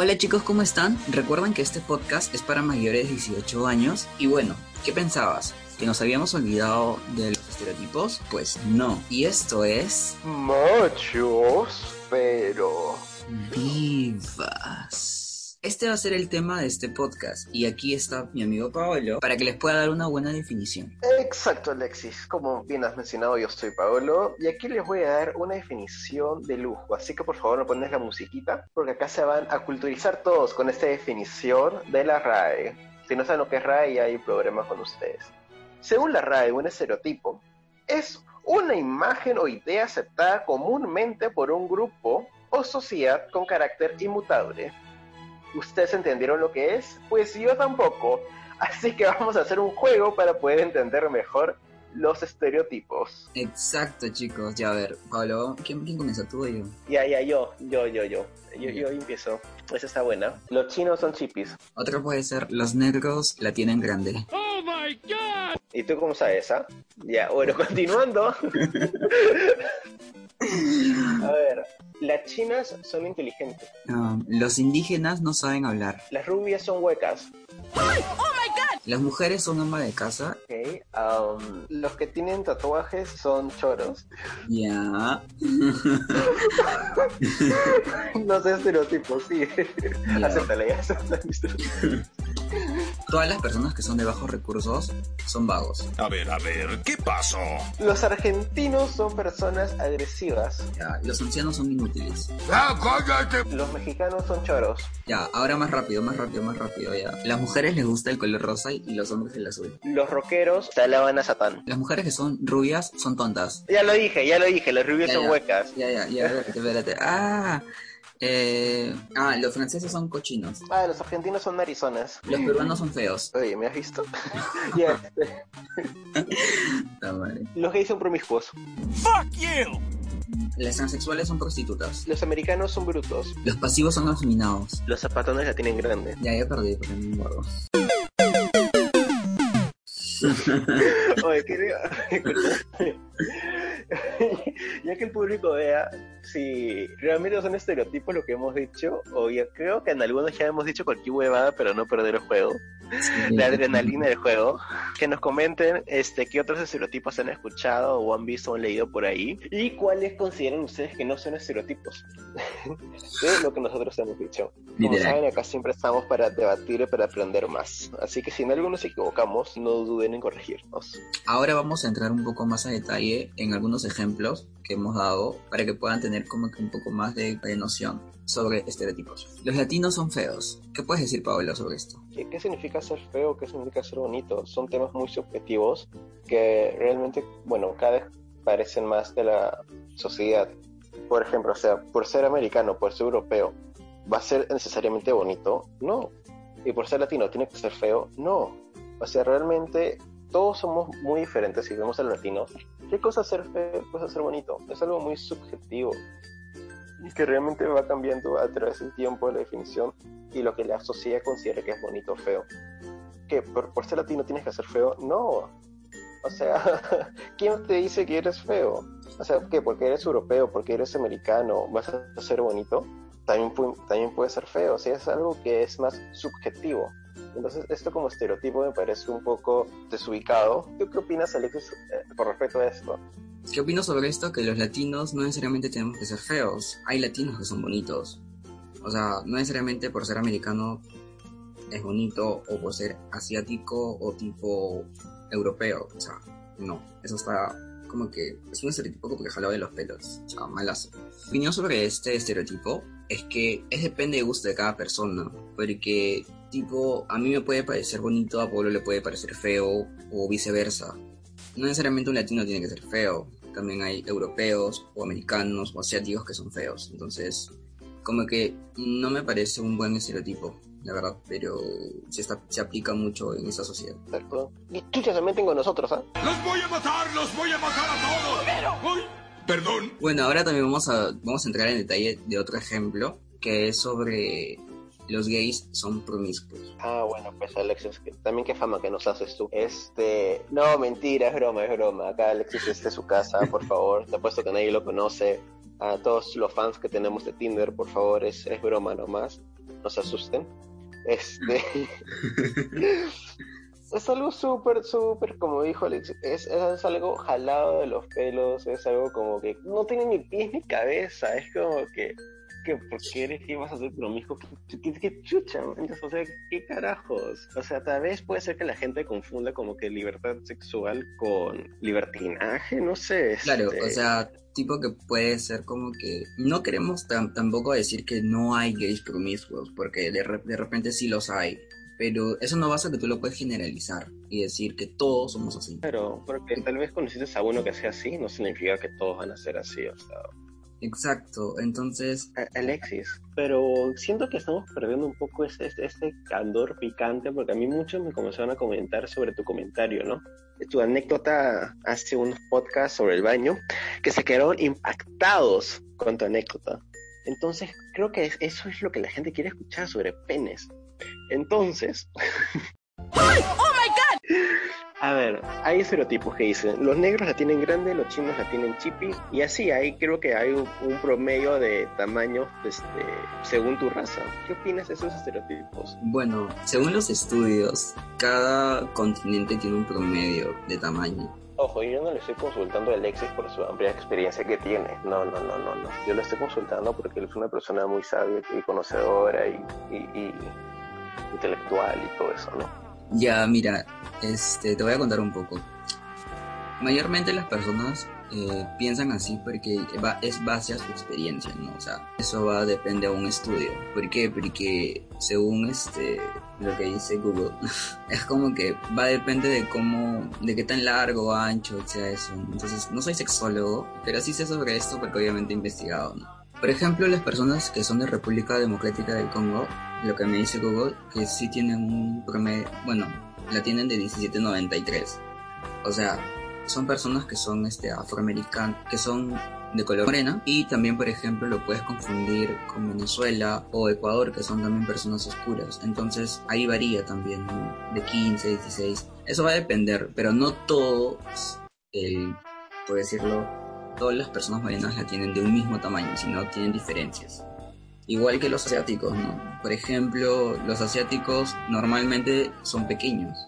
Hola chicos, ¿cómo están? Recuerdan que este podcast es para mayores de 18 años. Y bueno, ¿qué pensabas? ¿Que nos habíamos olvidado de los estereotipos? Pues no. Y esto es... Machos, pero... Vivas. Este va a ser el tema de este podcast y aquí está mi amigo Paolo para que les pueda dar una buena definición. Exacto, Alexis. Como bien has mencionado, yo soy Paolo y aquí les voy a dar una definición de lujo. Así que por favor no pones la musiquita porque acá se van a culturizar todos con esta definición de la RAE. Si no saben lo que es RAE, hay problemas con ustedes. Según la RAE, un estereotipo es una imagen o idea aceptada comúnmente por un grupo o sociedad con carácter inmutable ¿Ustedes entendieron lo que es? Pues yo tampoco. Así que vamos a hacer un juego para poder entender mejor los estereotipos. Exacto, chicos. Ya a ver, Pablo, ¿quién, quién comienza? ¿Tú o yo? Ya, ya, yo, yo, yo, yo. Yo, yo empiezo. Esa está buena. Los chinos son chipis. Otra puede ser, los negros la tienen grande. ¡Oh, my God! ¿Y tú cómo sabes esa? Ya, bueno, continuando. a ver, las chinas son inteligentes. Um, los indígenas no saben hablar. Las rubias son huecas. Las mujeres son ama de casa. Um, los que tienen tatuajes son choros. Ya. No sé estereotipos, sí. Ya. Acéptale, ya, acéptale. Todas las personas que son de bajos recursos son vagos. A ver, a ver, ¿qué pasó? Los argentinos son personas agresivas. Ya. Los ancianos son inútiles. ¡Ah, cállate! Los mexicanos son choros. Ya, ahora más rápido, más rápido, más rápido, ya. Las mujeres les gusta el color rosa y los hombres el azul. Los rockeros te alaban a Satán. Las mujeres que son rubias son tontas. Ya lo dije, ya lo dije, los rubios Ya, son ya. huecas. Ya, ya, ya, espérate, espérate. Ah, eh, ah, los franceses son cochinos. Ah, los argentinos son narizonas. Los peruanos son feos. Oye, ¿me has visto? Ya, este, Ah, vale. Los gays son promiscuos. ¡Fuck you! Las transexuales son prostitutas. Los americanos son brutos. Los pasivos son afeminados. Los zapatones la tienen grande. Ya, ya perdí porque me muerdo. Oye, quería... ya que el público vea si realmente son estereotipos lo que hemos dicho, o ya creo que en algunos ya hemos dicho cualquier huevada, pero no perder el juego, la adrenalina del juego, que nos comenten este qué otros estereotipos han escuchado o han visto o han leído por ahí, y cuáles consideran ustedes que no son estereotipos de lo que nosotros hemos dicho. Como saben, acá siempre estamos para debatir y para aprender más. Así que si en algo nos equivocamos, no duden en corregirnos. Ahora vamos a entrar un poco más a detalle en algunos ejemplos que hemos dado para que puedan tener como que un poco más de, de noción sobre estereotipos. Los latinos son feos. ¿Qué puedes decir, Pablo, sobre esto? ¿Qué, qué significa ser feo? ¿Qué significa ser bonito? Son temas muy subjetivos que realmente, bueno, cada vez parecen más de la sociedad. Por ejemplo, o sea, por ser americano, por ser europeo, ¿va a ser necesariamente bonito? No. Y por ser latino, ¿tiene que ser feo? No. O sea, realmente todos somos muy diferentes si vemos al latino. ¿Qué cosa ser feo? ¿Qué cosa ser bonito? Es algo muy subjetivo y que realmente va cambiando a través del tiempo la definición y lo que la sociedad considera que es bonito o feo. ¿Que por, ser latino tienes que ser feo? No. O sea, ¿quién te dice que eres feo? O sea, ¿qué? Porque eres europeo, porque eres americano, vas a ser bonito. También, también puede ser feo. O sea, es algo que es más subjetivo. Entonces, esto como estereotipo me parece un poco desubicado. ¿Tú qué opinas, Alexis, eh, con respecto a esto? ¿Qué opino sobre esto? Que los latinos no necesariamente tenemos que ser feos. Hay latinos que son bonitos. O sea, no necesariamente por ser americano es bonito o por ser asiático o tipo europeo. O sea, no. Eso está como que es un estereotipo como que jalado de los pelos. O sea, malazo. Mi opinión sobre este estereotipo es que es depende de gusto de cada persona. Porque, tipo, a mí me puede parecer bonito, a Pablo le puede parecer feo o viceversa no necesariamente un latino tiene que ser feo. También hay europeos o americanos o asiáticos que son feos. Entonces, como que no me parece un buen estereotipo, la verdad, pero se, está, se aplica mucho en esa sociedad. Exacto. Y chuchas se meten con nosotros, ¿ah? ¡Los voy a matar! ¡Los voy a matar a todos! ¡Pero! ¡Uy! Perdón. Bueno, ahora también vamos a, vamos a entrar en detalle de otro ejemplo, que es sobre los gays son promiscuos. Ah, bueno, pues Alexis, que- también qué fama que nos haces tú. Este, no, mentira, es broma, es broma. Acá Alexis, este es su casa, por favor. Te apuesto que nadie lo conoce. a todos los fans que tenemos de Tinder, por favor, es, es broma nomás, no se asusten. Este. es algo súper, súper, como dijo Alex, es, es, algo jalado de los pelos, es algo como que no tiene ni pies ni cabeza, es como que, que ¿por qué eres que vas a hacer lo mismo? ¿Qué, qué, chucha? O sea, ¿qué carajos? O sea, tal vez puede ser que la gente confunda como que libertad sexual con libertinaje, no sé. Claro, este o sea, tipo que puede ser como que no queremos tampoco decir que no hay gays promiscuos, porque de, de repente sí los hay pero eso no basta que tú lo puedes generalizar y decir que todos somos así. Pero porque tal vez conociste a uno que sea así, no significa que todos van a ser así, o sea. Exacto, entonces... Alexis, pero siento que estamos perdiendo un poco este, este, este, candor picante porque a mí muchos me comenzaron a comentar sobre tu comentario, ¿no? Tu anécdota hace unos podcasts sobre el baño que se quedaron impactados con tu anécdota. Entonces, creo que eso es lo que la gente quiere escuchar sobre penes. Entonces. ¡Ay! ¡Oh my God! A ver, hay estereotipos que dicen: los negros la tienen grande, los chinos la tienen chipi, y así ahí creo que hay un, promedio de tamaño este, según tu raza. ¿Qué opinas de esos estereotipos? Bueno, según los estudios, cada continente tiene un promedio de tamaño. Ojo, yo no le estoy consultando a Alexis por su amplia experiencia que tiene. No, no, no, no, no. Yo le estoy consultando porque él es una persona muy sabia y conocedora y, y intelectual y todo eso, ¿no? Ya, mira, este, te voy a contar un poco. Mayormente las personas eh, piensan así porque va, es base a su experiencia, ¿no? O sea, eso va depende a un estudio. ¿Por qué? Porque según este lo que dice Google, es como que va a depender de cómo, de qué tan largo ancho sea eso. Entonces, no soy sexólogo, pero sí sé sobre esto porque obviamente he investigado, ¿no? Por ejemplo, las personas que son de República Democrática del Congo, lo que me dice Google, que sí tienen un promedio, bueno, la tienen de 17.93. O sea, son personas que son este afroamericanos, que son de color morena y también por ejemplo lo puedes confundir con Venezuela o Ecuador que son también personas oscuras entonces ahí varía también ¿no? de 15 16 eso va a depender pero no todo el por decirlo todas las personas morenas la tienen de un mismo tamaño, sino tienen diferencias. Igual que los asiáticos, ¿no? Por ejemplo, los asiáticos normalmente son pequeños,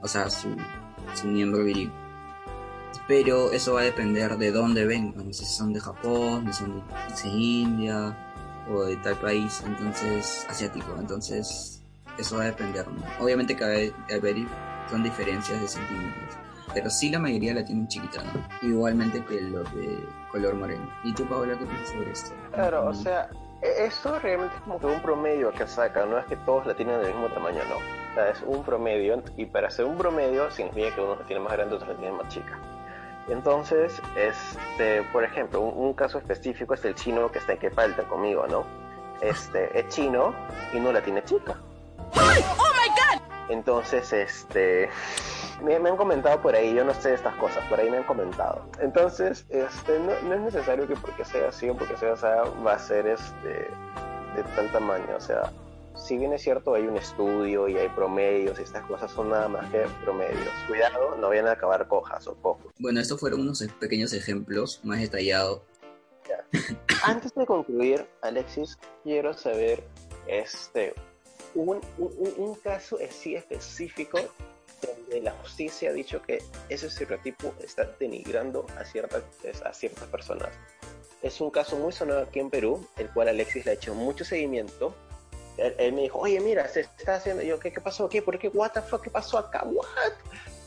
o sea, su, su miembro viril. Pero eso va a depender de dónde vengan, no sé si son de Japón, si son de, India o de tal país, entonces, asiático, entonces eso va a depender, ¿no? Obviamente cada vez son diferencias de centímetros pero sí la mayoría la tienen chiquita, ¿no? Igualmente que los de color moreno. ¿Y tú, Paola, qué piensas sobre esto? Claro, o sea, eso realmente es como que un promedio que saca, no es que todos la tienen del mismo tamaño, no. O sea, es un promedio, y para hacer un promedio significa que uno la tiene más grande, otro la tiene más chica. Entonces, este, por ejemplo, un, caso específico es el chino que está en que falta conmigo, ¿no? Este, es chino y no la tiene chica. ¡Oh my god! Entonces, este me, han comentado por ahí, yo no sé estas cosas, por ahí me han comentado. Entonces, este, no, es necesario que porque sea así o porque sea así va a ser este, de tal tamaño. O sea, si bien es cierto, hay un estudio y hay promedios y estas cosas son nada más que promedios. Cuidado, no vayan a acabar cojas o cojos. Bueno, estos fueron unos pequeños ejemplos más detallados. Antes de concluir, Alexis, quiero saber este, un, un, un caso así específico donde la justicia ha dicho que ese estereotipo está denigrando a ciertas, a ciertas personas. Es un caso muy sonado aquí en Perú, el cual Alexis le ha hecho mucho seguimiento. Él, me dijo, oye, mira, se está haciendo. yo, ¿qué, qué pasó aquí? ¿Por qué? ¿What the fuck? ¿Qué pasó acá? ¿What?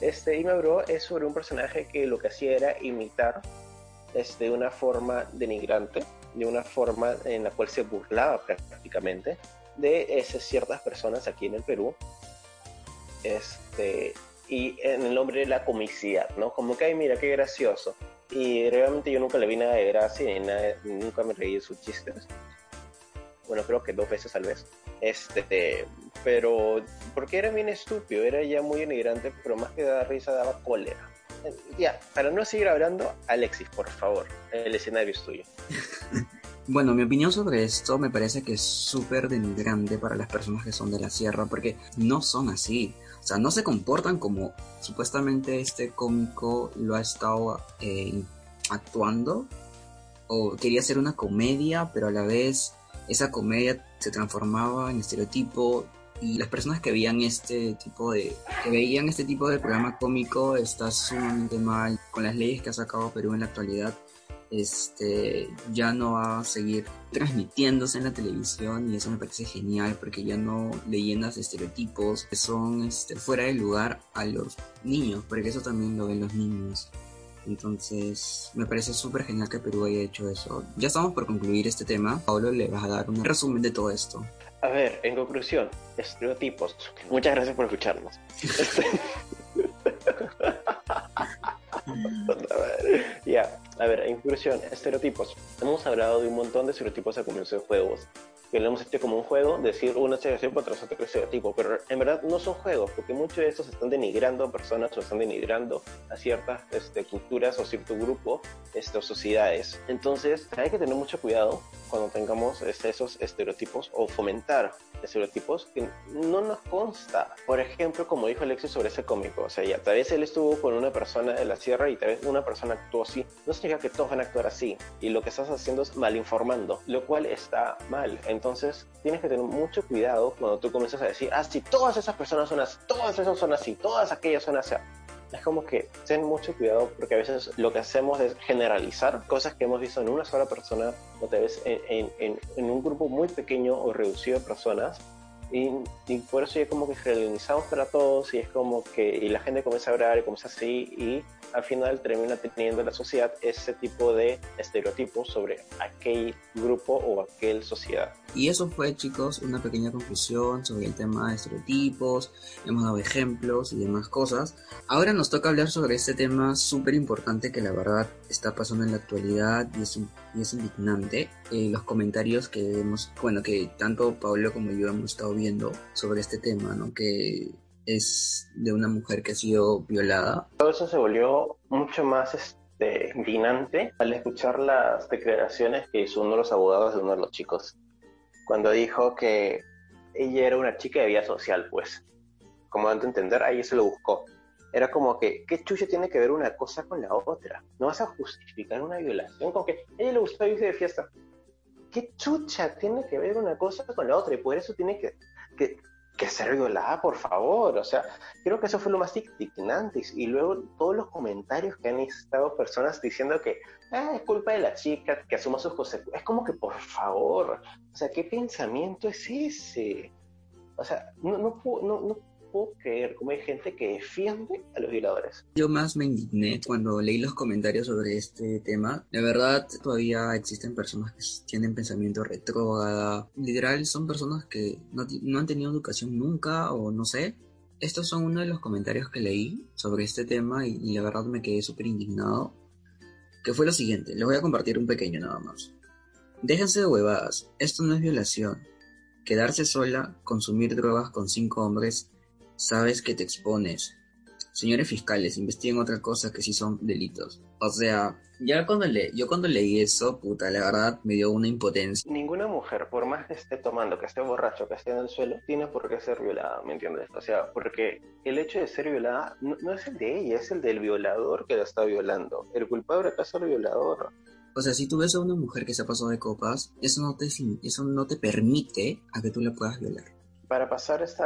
Este, y me habló es sobre un personaje que lo que hacía era imitar este, de una forma denigrante, de una forma en la cual se burlaba prácticamente de esas ciertas personas aquí en el Perú este, y en el nombre de la comicidad, ¿no? Como que, ay, mira, qué gracioso. Y realmente yo nunca le vi nada de gracia, ni nunca me reí de sus chistes. Bueno, creo que dos veces tal vez. Este, pero porque era bien estúpido, era ya muy denigrante, pero más que dar risa daba cólera. Ya, para no seguir hablando, Alexis, por favor, el escenario es tuyo. Bueno, mi opinión sobre esto me parece que es súper denigrante para las personas que son de la sierra porque no son así. O sea, no se comportan como supuestamente este cómico lo ha estado eh, actuando. O quería hacer una comedia, pero a la vez esa comedia se transformaba en estereotipo. Y las personas que veían este tipo de que veían este tipo de programa cómico está sumamente mal con las leyes que ha sacado Perú en la actualidad este ya no va a seguir transmitiéndose en la televisión y eso me parece genial porque ya no leyendas estereotipos que son este, fuera de lugar a los niños porque eso también lo ven los niños entonces, me parece súper genial que Perú haya hecho eso. Ya estamos por concluir este tema. Pablo le vas a dar un resumen de todo esto. A ver, en conclusión, estereotipos. Muchas gracias por escucharnos. a ver, en conclusión, estereotipos. Hemos hablado de un montón de estereotipos al comienzo de juegos que lo hemos hecho como un juego, decir una estereotipo tras otro estereotipo, pero en verdad no son juegos, porque muchos de estos están denigrando a personas o están denigrando a ciertas este, culturas o cierto grupo este, sociedades. Entonces hay que tener mucho cuidado cuando tengamos este, esos estereotipos o fomentar estereotipos que no nos consta. Por ejemplo, como dijo Alexis sobre ese cómico, o sea, ya tal vez él estuvo con una persona de la sierra y tal vez una persona actuó así, no significa que todos van a actuar así, y lo que estás haciendo es malinformando, lo cual está mal. Tienes que tener mucho cuidado cuando tú comienzas a decir, ah, sí, todas esas personas son así, todas esas son así, todas aquellas son así. Es como que ten mucho cuidado porque a veces lo que hacemos es generalizar cosas que hemos visto en una sola persona o tal vez en un grupo muy pequeño o reducido de personas y, y, por eso ya como que generalizamos para todos y es como que y la gente comienza a hablar y comienza así y al final termina teniendo la sociedad ese tipo de estereotipos sobre aquel grupo o aquel sociedad. Y eso fue chicos una pequeña conclusión sobre el tema de estereotipos, hemos dado ejemplos y demás cosas. Ahora nos toca hablar sobre este tema súper importante que la verdad está pasando en la actualidad y es, y es indignante. Eh, los comentarios que hemos, bueno, que tanto Pablo como yo hemos estado viendo sobre este tema, ¿no? Que es de una mujer que ha sido violada. Todo eso se volvió mucho más este, indignante al escuchar las declaraciones que hizo uno de los abogados de uno de los chicos, cuando dijo que ella era una chica de vida social, pues, como dando a entender, ahí se lo buscó. Era como que, ¿qué chucha tiene que ver una cosa con la otra? No vas a justificar una violación con que a ella le gustó irse de fiesta. ¿Qué chucha tiene que ver una cosa con la otra? Y por eso tiene que, que que violada, por favor. O sea, creo que eso fue lo más indignante. Y luego todos los comentarios que han estado personas diciendo que ah, es culpa de la chica, que asuma sus consecuencias. Es como que, por favor, o sea, ¿qué pensamiento es ese? O sea, no, no, no puedo creer cómo hay gente que defiende a los violadores. Yo más me indigné cuando leí los comentarios sobre este tema. De verdad, todavía existen personas que tienen pensamiento retrógrada. Literal, son personas que no, no han tenido educación nunca o no sé. Estos son uno de los comentarios que leí sobre este tema y, y la verdad me quedé súper indignado. Que fue lo siguiente, les voy a compartir un pequeño nada más. Déjense de huevadas, esto no es violación. Quedarse sola, consumir drogas con cinco hombres sabes que te expones. Señores fiscales, investiguen otra cosa que sí son delitos. O sea, ya cuando le, yo cuando leí eso, puta, la verdad me dio una impotencia. Ninguna mujer, por más que esté tomando, que esté borracho, que esté en el suelo, tiene por qué ser violada, ¿me entiendes? O sea, porque el hecho de ser violada no, no es el de ella, es el del violador que la está violando. El culpable acá es el violador. O sea, si tú ves a una mujer que se ha pasado de copas, eso no te, eso no te permite a que tú la puedas violar para pasar este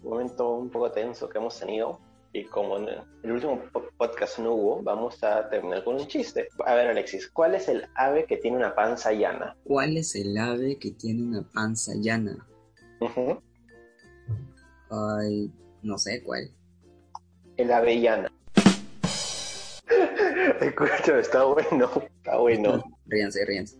momento un poco tenso que hemos tenido, y como en el último podcast no hubo, vamos a terminar con un chiste. A ver, Alexis, ¿cuál es el ave que tiene una panza llana? ¿Cuál es el ave que tiene una panza llana? Ay, no sé cuál. El avellana. Escucha, está bueno, está bueno. ríanse, ríanse.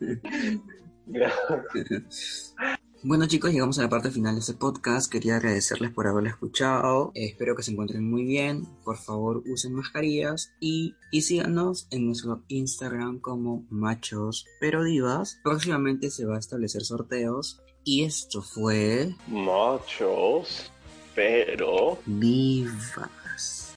Bueno chicos, llegamos a la parte final de este podcast. Quería agradecerles por haberlo escuchado. espero que se encuentren muy bien. Por favor, usen mascarillas y, y síganos en nuestro Instagram como Machos Pero Divas. Próximamente se va a establecer sorteos. Y esto fue... Machos Pero Divas.